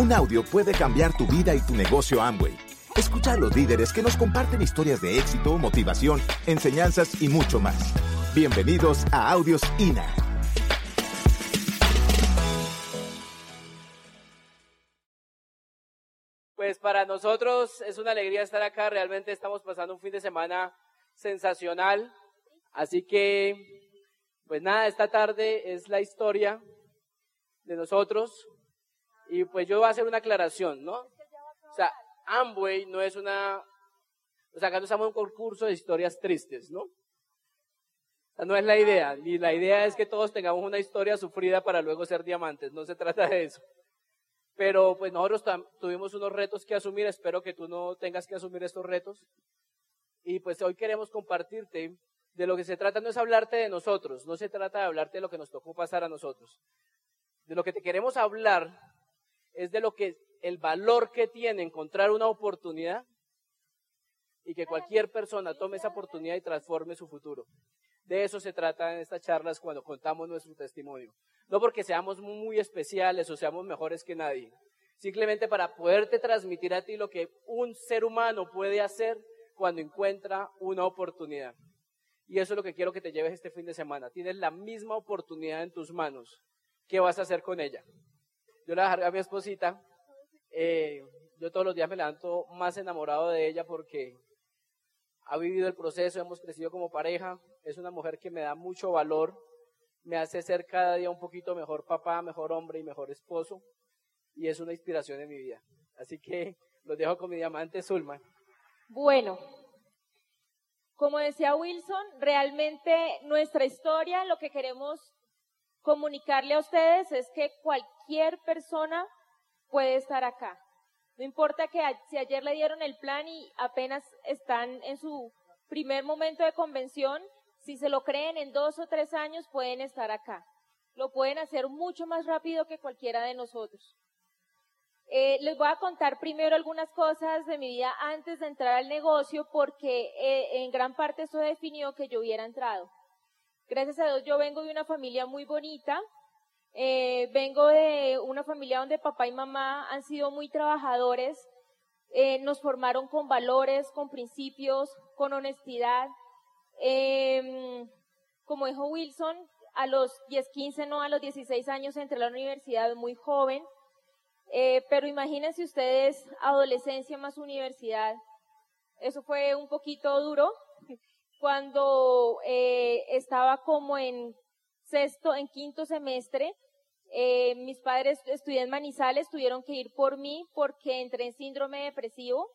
Un audio puede cambiar tu vida y tu negocio Amway. Escucha a los líderes que nos comparten historias de éxito, motivación, enseñanzas y mucho más. Bienvenidos a Audios INA. Pues para nosotros es una alegría estar acá. Realmente estamos pasando un fin de semana sensacional. Así que, pues nada, esta tarde es la historia de nosotros. Y pues yo voy a hacer una aclaración, ¿no? O sea, Amway no es una, o sea, acá no estamos en un concurso de historias tristes, ¿no? O sea, no es la idea, ni la idea es que todos tengamos una historia sufrida para luego ser diamantes, no se trata de eso. Pero pues nosotros tuvimos unos retos que asumir, espero que tú no tengas que asumir estos retos. Y pues hoy queremos compartirte de lo que se trata, no es hablarte de nosotros, no se trata de hablarte de lo que nos tocó pasar a nosotros. De lo que te queremos hablar es de lo que el valor que tiene encontrar una oportunidad y que cualquier persona tome esa oportunidad y transforme su futuro. De eso se trata en estas charlas cuando contamos nuestro testimonio. No porque seamos muy especiales o seamos mejores que nadie, simplemente para poderte transmitir a ti lo que un ser humano puede hacer cuando encuentra una oportunidad. Y eso es lo que quiero que te lleves este fin de semana. Tienes la misma oportunidad en tus manos. ¿Qué vas a hacer con ella? Yo la dejé a mi esposita. Eh, yo todos los días me levanto más enamorado de ella porque ha vivido el proceso, hemos crecido como pareja. Es una mujer que me da mucho valor, me hace ser cada día un poquito mejor papá, mejor hombre y mejor esposo. Y es una inspiración en mi vida. Así que los dejo con mi diamante Zulma. Bueno, como decía Wilson, realmente nuestra historia, lo que queremos comunicarle a ustedes es que cualquier persona puede estar acá. No importa que si ayer le dieron el plan y apenas están en su primer momento de convención, si se lo creen en dos o tres años pueden estar acá. Lo pueden hacer mucho más rápido que cualquiera de nosotros. Eh, les voy a contar primero algunas cosas de mi vida antes de entrar al negocio porque eh, en gran parte eso definió que yo hubiera entrado. Gracias a Dios yo vengo de una familia muy bonita, eh, vengo de una familia donde papá y mamá han sido muy trabajadores, eh, nos formaron con valores, con principios, con honestidad. Em, como dijo Wilson, a los 10, 15, no, a los 16 años entré a la universidad muy joven, eh, pero imagínense ustedes adolescencia más universidad. Eso fue un poquito duro, cuando eh, estaba como en sexto, en quinto semestre, eh, mis padres estudié en Manizales, tuvieron que ir por mí porque entré en síndrome depresivo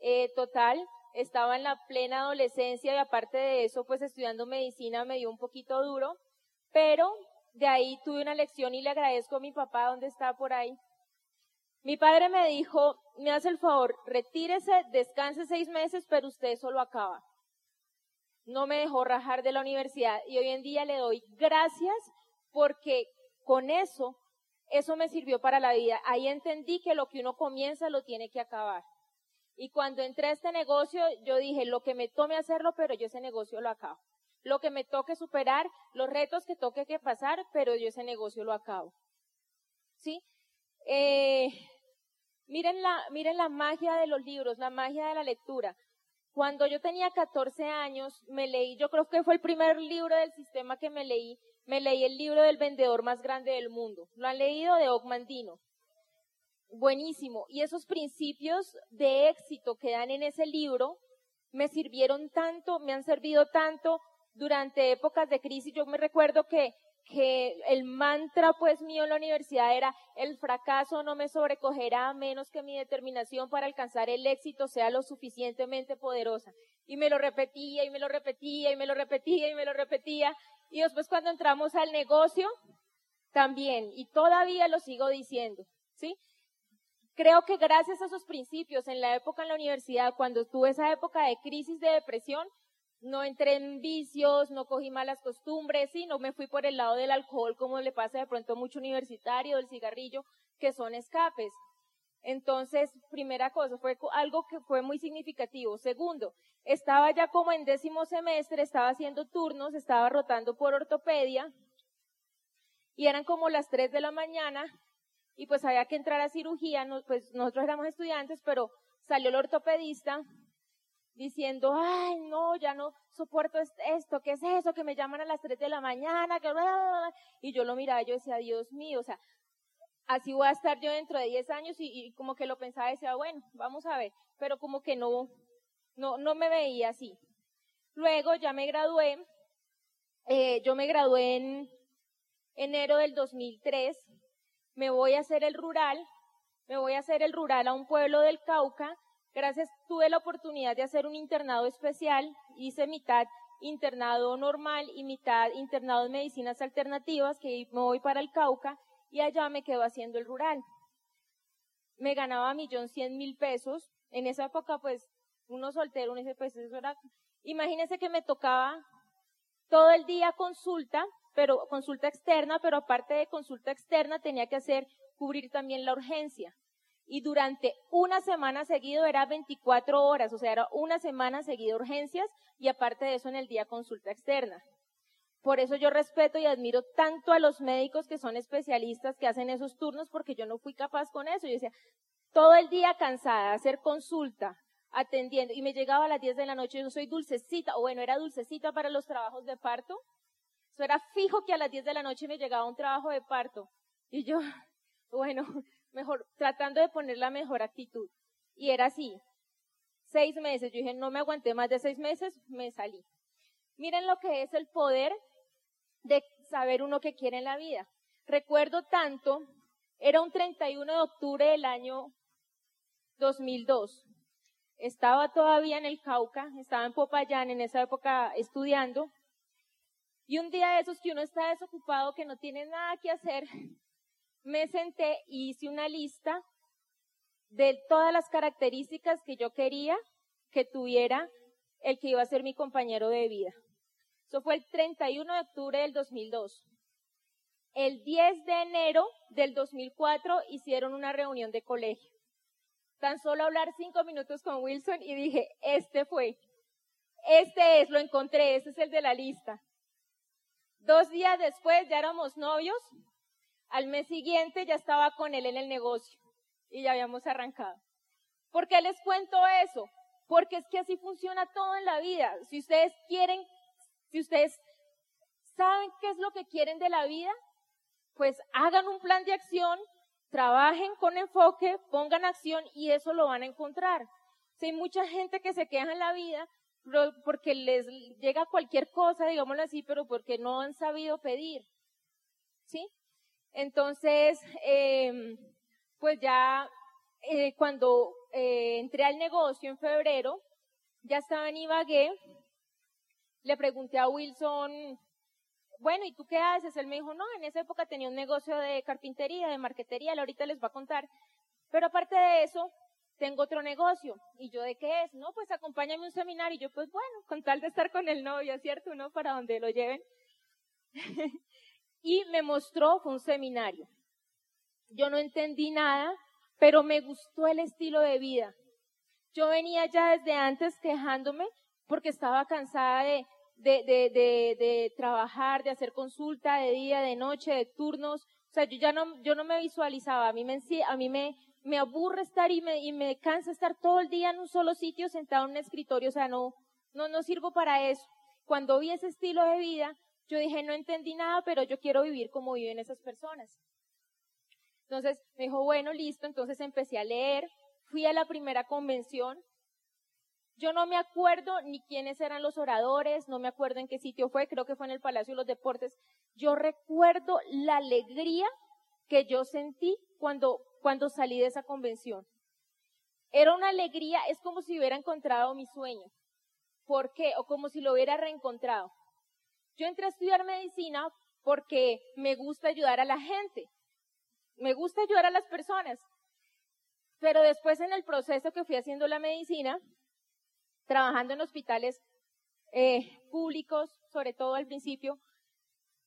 eh, total. Estaba en la plena adolescencia y aparte de eso, pues estudiando medicina me dio un poquito duro, pero de ahí tuve una lección y le agradezco a mi papá, donde está por ahí. Mi padre me dijo, me hace el favor, retírese, descanse seis meses, pero usted solo acaba no me dejó rajar de la universidad y hoy en día le doy gracias porque con eso, eso me sirvió para la vida. Ahí entendí que lo que uno comienza lo tiene que acabar. Y cuando entré a este negocio, yo dije, lo que me tome hacerlo, pero yo ese negocio lo acabo. Lo que me toque superar, los retos que toque que pasar, pero yo ese negocio lo acabo. ¿Sí? Eh, miren la, miren la magia de los libros, la magia de la lectura. Cuando yo tenía 14 años, me leí, yo creo que fue el primer libro del sistema que me leí, me leí el libro del vendedor más grande del mundo. ¿Lo han leído? De Ogmandino. Buenísimo. Y esos principios de éxito que dan en ese libro me sirvieron tanto, me han servido tanto durante épocas de crisis. Yo me recuerdo que que el mantra pues mío en la universidad era el fracaso no me sobrecogerá a menos que mi determinación para alcanzar el éxito sea lo suficientemente poderosa. Y me lo repetía y me lo repetía y me lo repetía y me lo repetía. Y después cuando entramos al negocio, también, y todavía lo sigo diciendo, ¿sí? Creo que gracias a esos principios en la época en la universidad, cuando tuve esa época de crisis de depresión, no entré en vicios, no cogí malas costumbres, y no me fui por el lado del alcohol como le pasa de pronto a mucho universitario, del cigarrillo, que son escapes. Entonces, primera cosa, fue algo que fue muy significativo. Segundo, estaba ya como en décimo semestre, estaba haciendo turnos, estaba rotando por ortopedia, y eran como las tres de la mañana, y pues había que entrar a cirugía, pues nosotros éramos estudiantes, pero salió el ortopedista diciendo, ay, no, ya no soporto esto, ¿qué es eso? Que me llaman a las 3 de la mañana, que... y yo lo miraba, yo decía, Dios mío, o sea, así voy a estar yo dentro de 10 años y, como que lo pensaba, decía, bueno, vamos a ver, pero como que no, no, no me veía así. Luego ya me gradué, eh, yo me gradué en enero del 2003, me voy a hacer el rural, me voy a hacer el rural a un pueblo del Cauca, gracias, tuve la oportunidad de hacer un internado especial, hice mitad internado normal y mitad internado en medicinas alternativas, que me voy para el Cauca, y allá me quedo haciendo el rural. Me ganaba millón cien mil pesos. En esa época, pues, uno soltero, uno dice, pues eso era, imagínense que me tocaba todo el día consulta, pero consulta externa, pero aparte de consulta externa tenía que hacer, cubrir también la urgencia. Y durante una semana seguido era 24 horas, o sea, era una semana seguida urgencias y aparte de eso en el día consulta externa. Por eso yo respeto y admiro tanto a los médicos que son especialistas que hacen esos turnos porque yo no fui capaz con eso. Yo decía, todo el día cansada, hacer consulta, atendiendo, y me llegaba a las 10 de la noche, yo soy dulcecita, o bueno, era dulcecita para los trabajos de parto. Eso era fijo que a las 10 de la noche me llegaba un trabajo de parto. Y yo, bueno, mejor, tratando de poner la mejor actitud. Y era así. Seis meses. Yo dije, no me aguanté más de seis meses, me salí. Miren lo que es el poder de saber uno que quiere en la vida. Recuerdo tanto, era un 31 de octubre del año 2002. Estaba todavía en el Cauca, estaba en Popayán en esa época estudiando. Y un día de esos que uno está desocupado, que no tiene nada que hacer, me senté y hice una lista de todas las características que yo quería que tuviera el que iba a ser mi compañero de vida. Eso fue el 31 de octubre del 2002. El 10 de enero del 2004 hicieron una reunión de colegio. Tan solo hablar cinco minutos con Wilson y dije, este fue. Este es, lo encontré, este es el de la lista. Dos días después ya éramos novios. Al mes siguiente ya estaba con él en el negocio y ya habíamos arrancado. ¿Por qué les cuento eso? Porque es que así funciona todo en la vida. Si ustedes quieren si ustedes saben qué es lo que quieren de la vida, pues hagan un plan de acción, trabajen con enfoque, pongan acción y eso lo van a encontrar. Si hay mucha gente que se queja en la vida porque les llega cualquier cosa, digámoslo así, pero porque no han sabido pedir. ¿Sí? Entonces, em, pues ya eh, cuando eh, entré al negocio en febrero, ya estaba en Ibagué, le pregunté a Wilson, bueno, ¿y tú qué haces? Él me dijo, no, en esa época tenía un negocio de carpintería, de marquetería, ahorita les va a contar. Pero aparte de eso, tengo otro negocio. ¿Y yo de qué es? No, pues acompáñame a un seminario. Y yo, pues bueno, con tal de estar con el novio, ¿cierto? ¿No? Para donde lo lleven. y me mostró, un seminario. Yo no entendí nada, pero me gustó el estilo de vida. Yo venía ya desde antes quejándome porque estaba cansada de, de, de trabajar, de hacer consulta de día, de noche, de turnos. O sea, yo ya no, yo no me visualizaba. A mí me, a mí me, me aburre estar y me, y me cansa estar todo el día en un solo sitio sentado en un escritorio. O sea, no, no, no sirvo para eso. Cuando vi ese estilo de vida, yo dije, no entendí nada, pero yo quiero vivir como viven esas personas. Entonces me dijo, bueno, listo. Entonces empecé a leer. Fui a la primera convención. Yo no me acuerdo ni quiénes eran los oradores, no me acuerdo en qué sitio fue, creo que fue en el Palacio de los Deportes. Yo recuerdo la alegría que yo sentí cuando, cuando salí de esa convención. Era una alegría, es como si hubiera encontrado mi sueño. ¿Por qué? O como si lo hubiera reencontrado. Yo entré a estudiar medicina porque me gusta ayudar a la gente. Me gusta ayudar a las personas. Pero después en el proceso que fui haciendo la medicina, trabajando en hospitales eh, públicos, sobre todo al principio,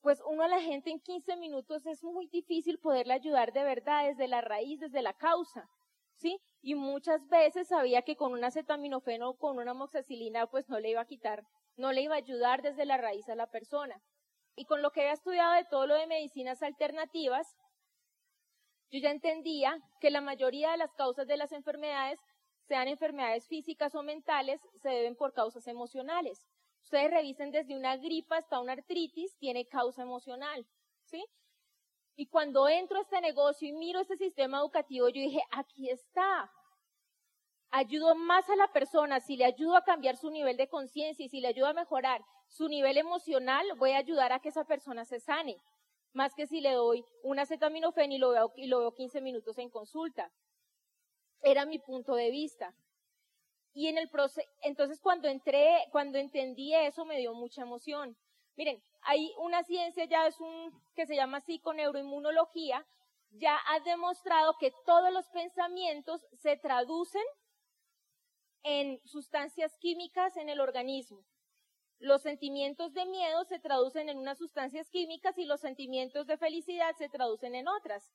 pues uno a la gente en 15 minutos es muy difícil poderle ayudar de verdad desde la raíz, desde la causa, ¿sí? Y muchas veces sabía que con un acetaminofeno o con una moxicilina pues no le iba a quitar, no le iba a ayudar desde la raíz a la persona. Y con lo que había estudiado de todo lo de medicinas alternativas, yo ya entendía que la mayoría de las causas de las enfermedades, sean enfermedades físicas o mentales, se deben por causas emocionales. Ustedes revisen desde una gripa hasta una artritis, tiene causa emocional, ¿sí? Y cuando entro a este negocio y miro este sistema educativo, yo dije, aquí está. Ayudo más a la persona, si le ayudo a cambiar su nivel de conciencia y si le ayudo a mejorar su nivel emocional, voy a ayudar a que esa persona se sane. Más que si le doy un acetaminofén y lo veo, y lo veo 15 minutos en consulta. Era mi punto de vista. Y en el proceso, entonces cuando entré, cuando entendí eso me dio mucha emoción. Miren, hay una ciencia ya es un, que se llama psiconeuroinmunología, ya ha demostrado que todos los pensamientos se traducen en sustancias químicas en el organismo. Los sentimientos de miedo se traducen en unas sustancias químicas y los sentimientos de felicidad se traducen en otras,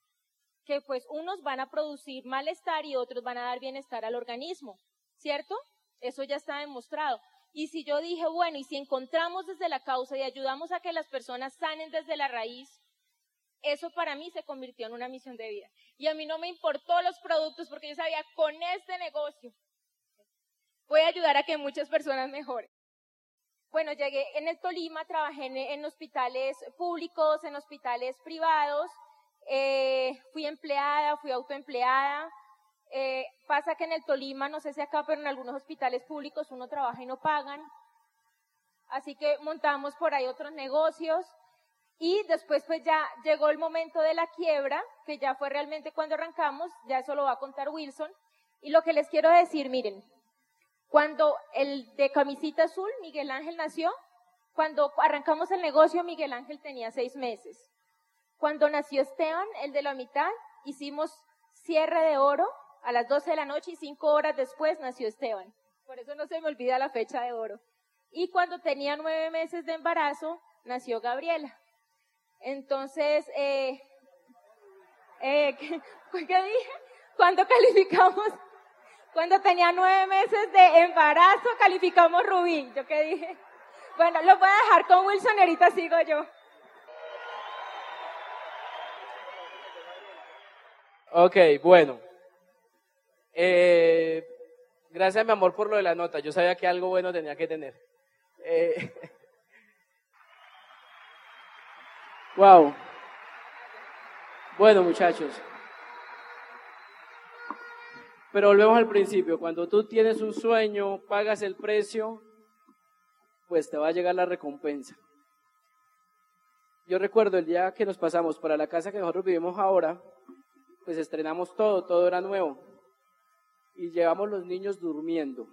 que pues unos van a producir malestar y otros van a dar bienestar al organismo. ¿cierto? Eso ya está demostrado. Y si yo dije, bueno, y si encontramos desde la causa y ayudamos a que las personas sanen desde la raíz, eso para mí se convirtió en una misión de vida. Y a mí no me importó los productos porque yo sabía, con este negocio a ayudar a que muchas personas mejoren. Bueno, llegué en el Tolima, trabajé en, hospitales públicos, en hospitales privados, eh, fui empleada, fui autoempleada, eh, pasa que en el Tolima, no sé si acá, pero en algunos hospitales públicos uno trabaja y no pagan. Así que montamos por ahí otros negocios. Y después pues ya llegó el momento de la quiebra, que ya fue realmente cuando arrancamos, ya eso lo va a contar Wilson. Y lo que les quiero decir, miren, cuando el de camisita azul, Miguel Ángel nació, cuando arrancamos el negocio, Miguel Ángel tenía seis meses. Cuando nació Esteban, el de la mitad, hicimos cierre de oro a las 12 de la noche y cinco horas después nació Esteban. Por eso no se me olvida la fecha de oro. Y cuando tenía nueve meses de embarazo, nació Gabriela. Entonces, eh, eh, ¿qué, dije? Cuando calificamos, cuando tenía nueve meses de embarazo, calificamos Rubí. ¿Yo qué dije? Bueno, lo voy a dejar con Wilson ahorita sigo yo. Ok, bueno. Eh, gracias, mi amor, por lo de la nota. Yo sabía que algo bueno tenía que tener. Eh, wow. Bueno, muchachos. Pero volvemos al principio. Cuando tú tienes un sueño, pagas el precio, pues te va a llegar la recompensa. Yo recuerdo el día que nos pasamos para la casa que nosotros vivimos ahora, pues estrenamos todo, todo era nuevo y llevamos los niños durmiendo.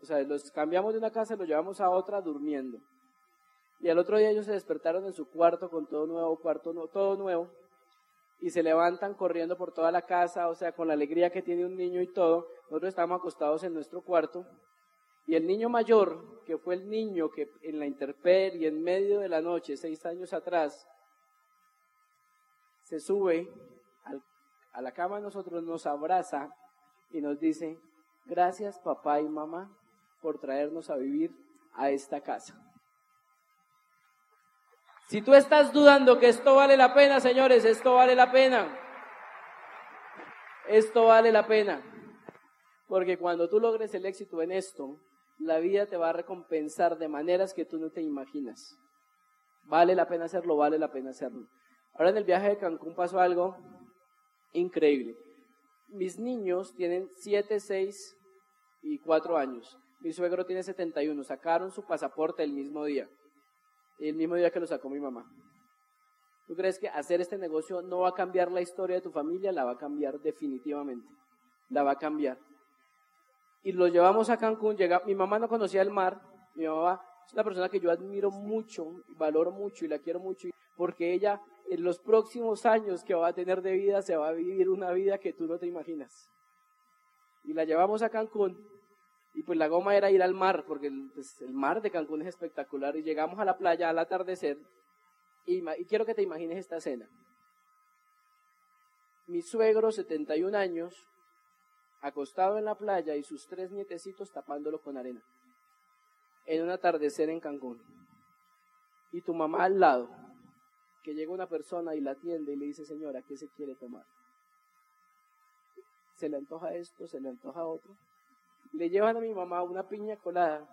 O sea, los cambiamos de una casa y los llevamos a otra durmiendo. Y al otro día ellos se despertaron en su cuarto con todo nuevo, cuarto todo nuevo, y se levantan corriendo por toda la casa, o sea, con la alegría que tiene un niño y todo. Nosotros estamos acostados en nuestro cuarto, y el niño mayor, que fue el niño que en la y en medio de la noche, seis años atrás, se sube a la cama de nosotros, nos abraza y nos dice, gracias papá y mamá por traernos a vivir a esta casa. Si tú estás dudando que esto vale la pena, señores, esto vale la pena. Esto vale la pena. Porque cuando tú logres el éxito en esto, la vida te va a recompensar de maneras que tú no te imaginas. Vale la pena hacerlo, vale la pena hacerlo. Ahora en el viaje de Cancún pasó algo increíble mis niños tienen 7, 6 y 4 años. Mi suegro tiene 71. Sacaron su pasaporte el mismo día. El mismo día que lo sacó mi mamá. ¿Tú crees que hacer este negocio no va a cambiar la historia de tu familia? La va a cambiar definitivamente. La va a cambiar. Y lo llevamos a Cancún. Llega, mi mamá no conocía el mar. Mi mamá es una persona que yo admiro mucho, valoro mucho y la quiero mucho. Porque ella en los próximos años que va a tener de vida se va a vivir una vida que tú no te imaginas. Y la llevamos a Cancún y pues la goma era ir al mar, porque el, pues, mar de Cancún es espectacular y llegamos a la playa al atardecer y, y quiero que te imagines esta escena. Mi suegro, 71 años, acostado en la playa y sus tres nietecitos tapándolo con arena. En un atardecer en Cancún. Y tu mamá al lado, que llega una persona y la atiende y le dice, señora, ¿qué se quiere tomar? se le antoja esto, se le antoja otro. Le llevan a mi mamá una piña colada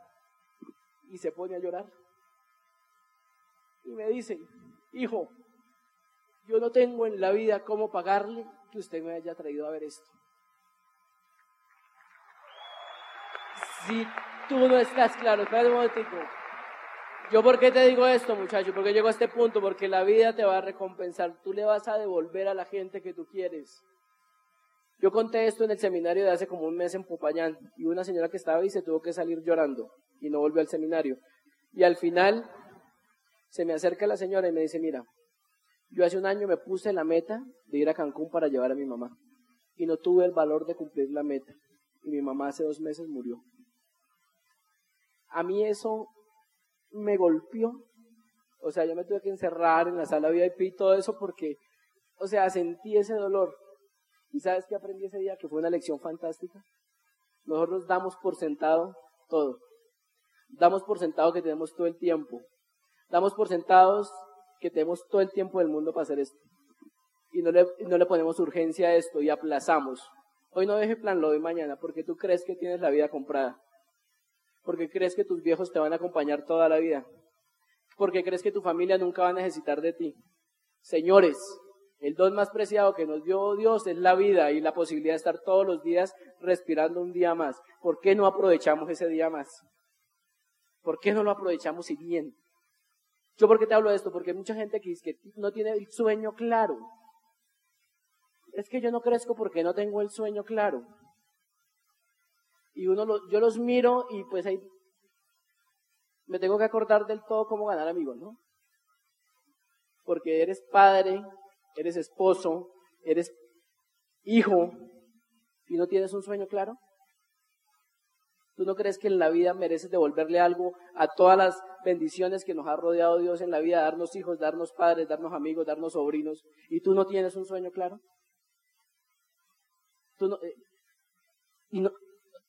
y se pone a llorar. Y me dice, hijo, yo no tengo en la vida cómo pagarle que usted me haya traído a ver esto. Si tú no estás claro, espérate un momentico. Yo por qué te digo esto, muchacho, porque llego a este punto, porque la vida te va a recompensar, tú le vas a devolver a la gente que tú quieres. Yo conté esto en el seminario de hace como un mes en Popayán y una señora que estaba ahí se tuvo que salir llorando y no volvió al seminario. Y al final se me acerca la señora y me dice, mira, yo hace un año me puse la meta de ir a Cancún para llevar a mi mamá y no tuve el valor de cumplir la meta y mi mamá hace dos meses murió. A mí eso me golpeó. O sea, yo me tuve que encerrar en la sala VIP y todo eso porque, o sea, sentí ese dolor. ¿Y sabes qué aprendí ese día? Que fue una lección fantástica. Nosotros damos por sentado todo. Damos por sentado que tenemos todo el tiempo. Damos por sentados que tenemos todo el tiempo del mundo para hacer esto. Y no le, no le ponemos urgencia a esto y aplazamos. Hoy no deje plan, lo doy mañana, porque tú crees que tienes la vida comprada. Porque crees que tus viejos te van a acompañar toda la vida. Porque crees que tu familia nunca va a necesitar de ti. Señores, el don más preciado que nos dio Dios es la vida y la posibilidad de estar todos los días respirando un día más. ¿Por qué no aprovechamos ese día más? ¿Por qué no lo aprovechamos y bien? ¿Yo por qué te hablo de esto? Porque hay mucha gente que, que no tiene el sueño claro. Es que yo no crezco porque no tengo el sueño claro. Y uno yo los miro y pues ahí me tengo que acordar del todo cómo ganar amigos, ¿no? Porque eres padre, eres esposo, eres hijo y no tienes un sueño claro. ¿Tú no crees que en la vida mereces devolverle algo a todas las bendiciones que nos ha rodeado Dios en la vida, darnos hijos, darnos padres, darnos amigos, darnos sobrinos, y tú no tienes un sueño claro? Tú no, eh, y no,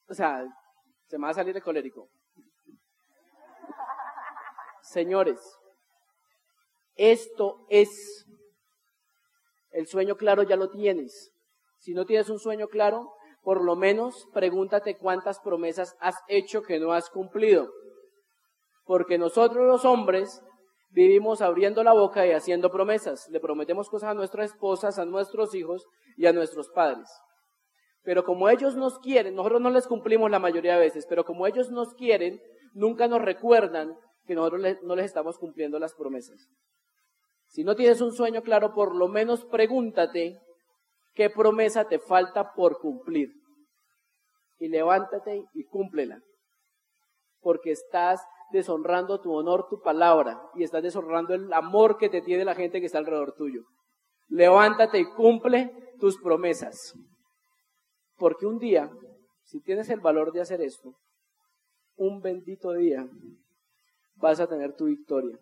o sea, se me va a salir el colérico. Señores, esto es el sueño claro ya lo tienes. Si no tienes un sueño claro, por lo menos pregúntate cuántas promesas has hecho que no has cumplido. Porque nosotros los hombres vivimos abriendo la boca y haciendo promesas. Le prometemos cosas a nuestras esposas, a nuestros hijos y a nuestros padres. Pero como ellos nos quieren, nosotros no les cumplimos la mayoría de veces, pero como ellos nos quieren, nunca nos recuerdan que nosotros no les estamos cumpliendo las promesas. Si no tienes un sueño claro, por lo menos pregúntate qué promesa te falta por cumplir. Y levántate y cúmplela. Porque estás deshonrando tu honor, tu palabra, y estás deshonrando el amor que te tiene la gente que está alrededor tuyo. Levántate y cumple tus promesas. Porque un día, si tienes el valor de hacer esto, un bendito día vas a tener tu victoria.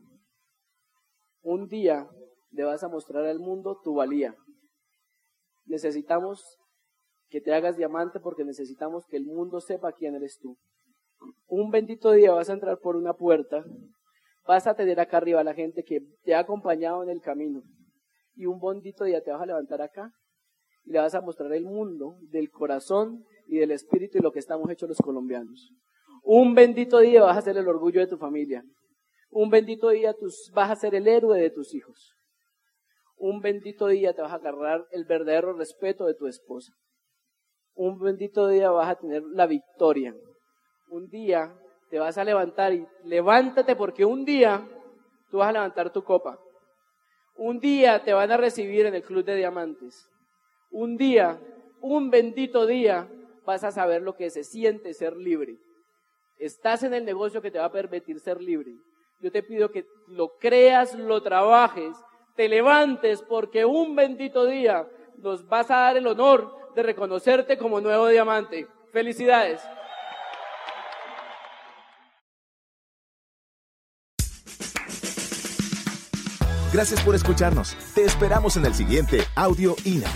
Un día le vas a mostrar al mundo tu valía. Necesitamos que te hagas diamante porque necesitamos que el mundo sepa quién eres tú. Un bendito día vas a entrar por una puerta, vas a tener acá arriba a la gente que te ha acompañado en el camino. Y un bendito día te vas a levantar acá y le vas a mostrar el mundo del corazón y del espíritu y lo que estamos hechos los colombianos. Un bendito día vas a ser el orgullo de tu familia. Un bendito día vas a ser el héroe de tus hijos. Un bendito día te vas a agarrar el verdadero respeto de tu esposa. Un bendito día vas a tener la victoria. Un día te vas a levantar y levántate porque un día tú vas a levantar tu copa. Un día te van a recibir en el club de diamantes un día, un bendito día, vas a saber lo que se siente ser libre. Estás en el negocio que te va a permitir ser libre. Yo te pido que lo creas, lo trabajes, te levantes porque un bendito día nos vas a dar el honor de reconocerte como nuevo diamante. Felicidades. Gracias por escucharnos. Te esperamos en el siguiente Audio INA.